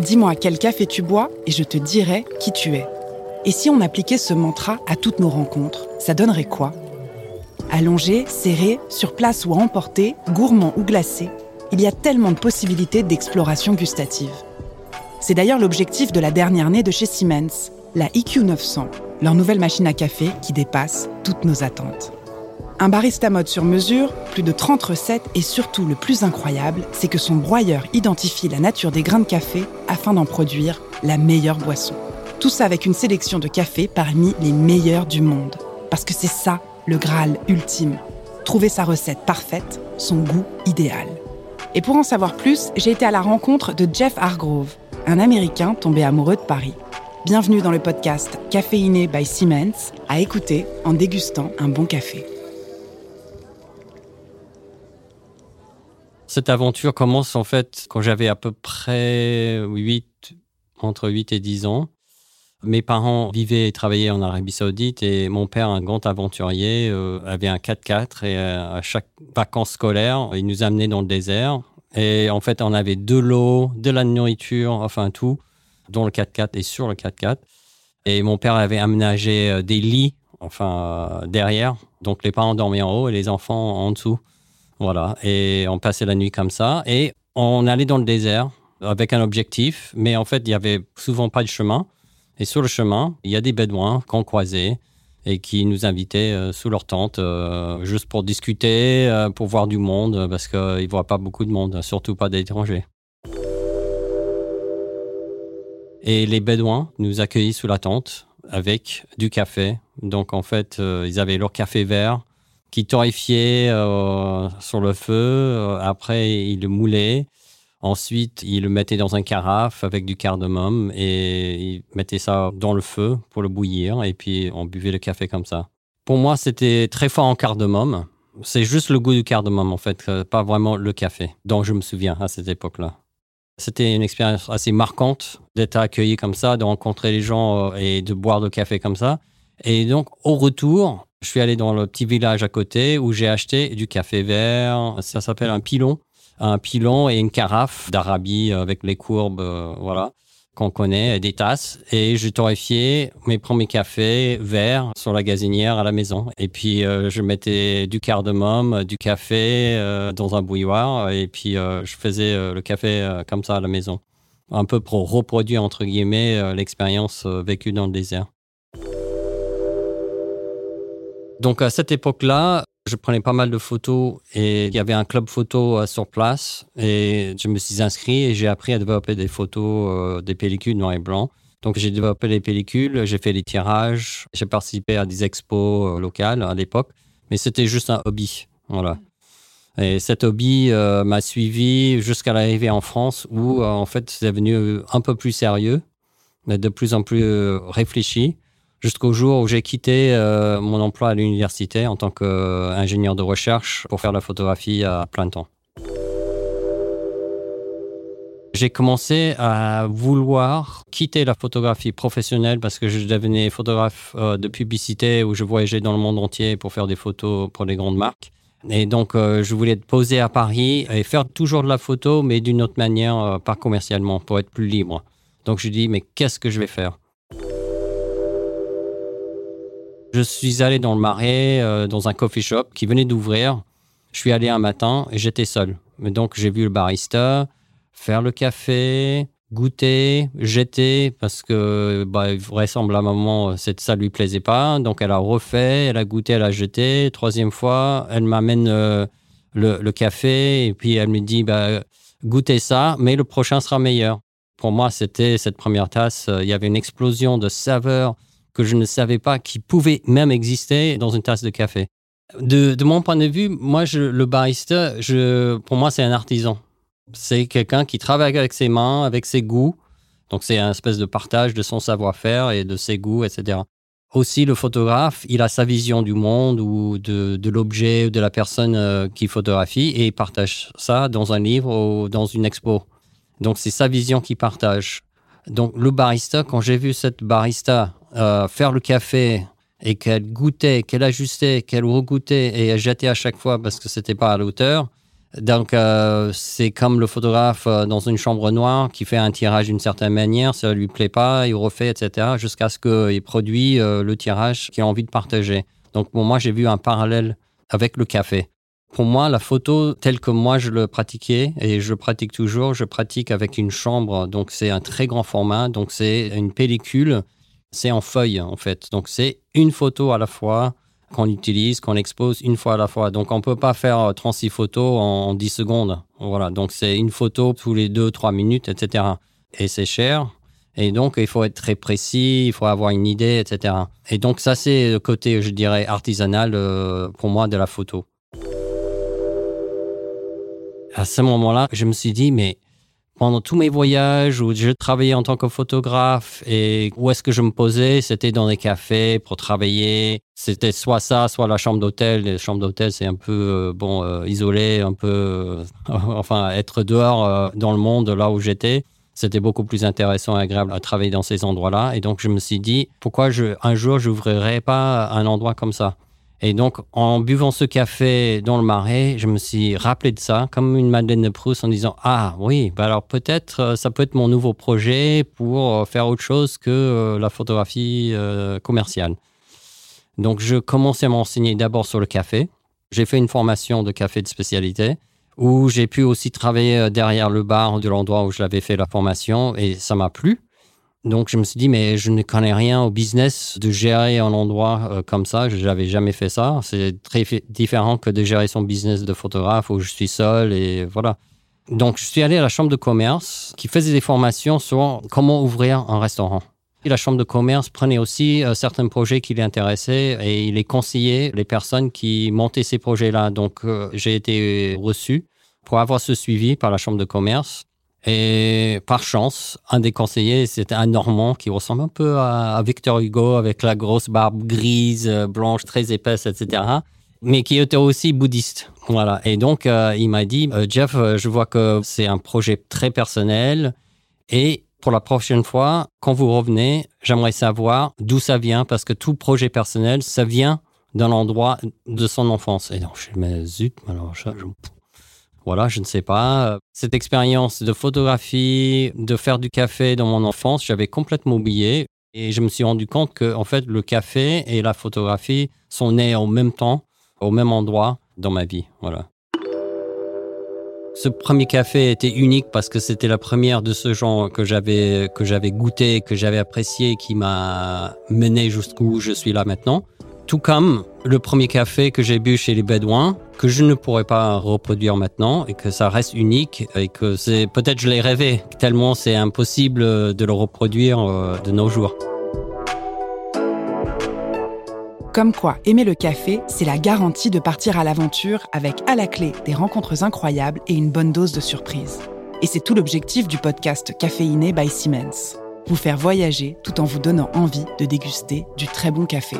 Dis-moi quel café tu bois et je te dirai qui tu es. Et si on appliquait ce mantra à toutes nos rencontres, ça donnerait quoi? Allongé, serré, sur place ou à emporter, gourmand ou glacé, il y a tellement de possibilités d'exploration gustative. C'est d'ailleurs l'objectif de la dernière née de chez Siemens, la IQ 900, leur nouvelle machine à café qui dépasse toutes nos attentes. Un barista mode sur mesure, plus de 30 recettes et surtout le plus incroyable, c'est que son broyeur identifie la nature des grains de café afin d'en produire la meilleure boisson. Tout ça avec une sélection de cafés parmi les meilleurs du monde. Parce que c'est ça le Graal ultime. Trouver sa recette parfaite, son goût idéal. Et pour en savoir plus, j'ai été à la rencontre de Jeff Hargrove, un Américain tombé amoureux de Paris. Bienvenue dans le podcast Caféiné by Siemens, à écouter en dégustant un bon café. Cette aventure commence en fait quand j'avais à peu près 8, entre 8 et 10 ans. Mes parents vivaient et travaillaient en Arabie Saoudite et mon père, un grand aventurier, euh, avait un 4x4 et euh, à chaque vacances scolaires, il nous amenait dans le désert. Et en fait, on avait de l'eau, de la nourriture, enfin tout, dans le 4x4 et sur le 4x4. Et mon père avait aménagé euh, des lits, enfin derrière. Donc les parents dormaient en haut et les enfants en dessous. Voilà. Et on passait la nuit comme ça. Et on allait dans le désert avec un objectif, mais en fait, il y avait souvent pas de chemin. Et sur le chemin, il y a des bédouins qu'on croisait et qui nous invitaient euh, sous leur tente euh, juste pour discuter, euh, pour voir du monde, parce qu'ils ne voient pas beaucoup de monde, surtout pas d'étrangers. Et les bédouins nous accueillis sous la tente avec du café. Donc en fait, ils avaient leur café vert qui torréfiait euh, sur le feu. Euh, après, il le moulait. Ensuite, il le mettait dans un carafe avec du cardamome et il mettait ça dans le feu pour le bouillir. Et puis, on buvait le café comme ça. Pour moi, c'était très fort en cardamome. C'est juste le goût du cardamome, en fait, euh, pas vraiment le café, dont je me souviens à cette époque-là. C'était une expérience assez marquante d'être accueilli comme ça, de rencontrer les gens et de boire le café comme ça. Et donc, au retour, je suis allé dans le petit village à côté où j'ai acheté du café vert. Ça s'appelle un pilon. Un pilon et une carafe d'Arabie avec les courbes, euh, voilà, qu'on connaît, des tasses. Et j'ai torréfié mes premiers cafés verts sur la gazinière à la maison. Et puis, euh, je mettais du cardamome, du café euh, dans un bouilloire. Et puis, je faisais le café comme ça à la maison. Un peu pour reproduire, entre guillemets, l'expérience vécue dans le désert. Donc à cette époque-là, je prenais pas mal de photos et il y avait un club photo euh, sur place et je me suis inscrit et j'ai appris à développer des photos, euh, des pellicules noir et blanc. Donc j'ai développé les pellicules, j'ai fait les tirages, j'ai participé à des expos euh, locales à l'époque, mais c'était juste un hobby. Voilà. Et cet hobby m'a suivi jusqu'à l'arrivée en France où en fait c'est devenu un peu plus sérieux, de plus en plus réfléchi jusqu'au jour où j'ai quitté euh, mon emploi à l'université en tant qu'ingénieur de recherche pour faire la photographie à plein temps. J'ai commencé à vouloir quitter la photographie professionnelle parce que je devenais photographe euh, de publicité où je voyageais dans le monde entier pour faire des photos pour les grandes marques. Et donc, euh, je voulais posé à Paris et faire toujours de la photo, mais d'une autre manière, pas commercialement, pour être plus libre. Donc, je dis, mais qu'est-ce que je vais faire? Je suis allé dans le marais, euh, dans un coffee shop qui venait d'ouvrir. Je suis allé un matin et j'étais seul. Mais donc, j'ai vu le barista faire le café, goûter, jeter, parce que bah, vraisemblablement, ça lui plaisait pas. Donc, elle a refait, elle a goûté, elle a jeté. Troisième fois, elle m'amène euh, le, café et puis elle me dit bah, goûtez ça, mais le prochain sera meilleur. Pour moi, c'était cette première tasse. Euh, il y avait une explosion de saveurs que je ne savais pas qui pouvait même exister dans une tasse de café. De, mon point de vue, moi, le barista, pour moi, c'est un artisan. C'est quelqu'un qui travaille avec ses mains, avec ses goûts. Donc, c'est un espèce de partage de son savoir-faire et de ses goûts, etc. Aussi, le photographe, il a sa vision du monde ou de, de l'objet ou de la personne euh, qui photographie et il partage ça dans un livre ou dans une expo. Donc, c'est sa vision qu'il partage. Donc, le barista, quand j'ai vu cette barista euh, faire le café et qu'elle goûtait, qu'elle ajustait, qu'elle regoûtait et elle jetait à chaque fois parce que c'était pas à la hauteur, Donc, euh, c'est comme le photographe euh, dans une chambre noire qui fait un tirage d'une certaine manière, ça lui plaît pas, il refait, etc., jusqu'à ce qu'il produit le tirage qu'il a envie de partager. Donc, pour moi, j'ai vu un parallèle avec le café. Pour moi, la photo, telle que moi je le pratiquais, et je pratique toujours, je pratique avec une chambre, donc c'est un très grand format, donc c'est une pellicule, c'est en feuille en fait. Donc, c'est une photo à la fois qu'on utilise, qu'on expose une fois à la fois. Donc, on ne peut pas faire 36 photos en 10 secondes. Voilà. Donc, c'est une photo tous les 2-3 minutes, etc. Et c'est cher. Et donc, il faut être très précis, il faut avoir une idée, etc. Et donc, ça, c'est le côté, je dirais, artisanal euh, pour moi de la photo. À ce moment-là, je me suis dit, mais pendant tous mes voyages où je travaillais en tant que photographe et où est-ce que je me posais, c'était dans des cafés pour travailler. C'était soit ça, soit la chambre d'hôtel. Les chambres d'hôtel, c'est un peu euh, bon euh, isolé, un peu euh, enfin être dehors dans le monde là où j'étais. C'était beaucoup plus intéressant et agréable à travailler dans ces endroits-là. Et donc je me suis dit pourquoi je, un jour j'ouvrirais pas un endroit comme ça? Et donc, en buvant ce café dans le marais, je me suis rappelé de ça, comme une Madeleine de Proust, en disant Ah oui, bah alors peut-être euh, ça peut être mon nouveau projet pour euh, faire autre chose que euh, la photographie commerciale. Donc, je commençais à m'enseigner d'abord sur le café. J'ai fait une formation de café de spécialité où j'ai pu aussi travailler derrière le bar de l'endroit où je l'avais fait la formation et ça m'a plu. Donc je me suis dit, mais je ne connais rien au business de gérer un endroit euh, comme ça. Je n'avais jamais fait ça. C'est très différent que de gérer son business de photographe où je suis seul et voilà. Donc je suis allé à la chambre de commerce qui faisait des formations sur comment ouvrir un restaurant. Et la chambre de commerce prenait aussi euh, certains projets qui l'intéressaient et il les conseillait les personnes qui montaient ces projets-là. Donc euh, j'ai été reçu pour avoir ce suivi par la chambre de commerce. Et par chance, un des conseillers, c'était un Normand qui ressemble un peu à, Victor Hugo avec la grosse barbe grise, euh, blanche, très épaisse, etc. Mais qui était aussi bouddhiste. Voilà. Et donc, euh, il m'a dit, euh, Jeff, je vois que c'est un projet très personnel. Et pour la prochaine fois, quand vous revenez, j'aimerais savoir d'où ça vient, parce que tout projet personnel, ça vient d'un endroit de son enfance. Et donc, je me zut, alors, je, voilà, je ne sais pas. Cette expérience de photographie, de faire du café dans mon enfance, j'avais complètement oublié. Et je me suis rendu compte que, en fait, le café et la photographie sont nés en même temps, au même endroit dans ma vie. Voilà. Ce premier café était unique parce que c'était la première de ce genre que j'avais que j'avais goûté, que j'avais apprécié, qui m'a mené jusqu'où je suis là maintenant. Tout comme le premier café que j'ai bu chez les Bédouins, que je ne pourrais pas reproduire maintenant et que ça reste unique et que c'est peut-être je l'ai rêvé tellement c'est impossible de le reproduire euh, de nos jours. Comme quoi, aimer le café, c'est la garantie de partir à l'aventure avec à la clé des rencontres incroyables et une bonne dose de surprise. Et c'est tout l'objectif du podcast Caféiné by Siemens. Vous faire voyager tout en vous donnant envie de déguster du très bon café.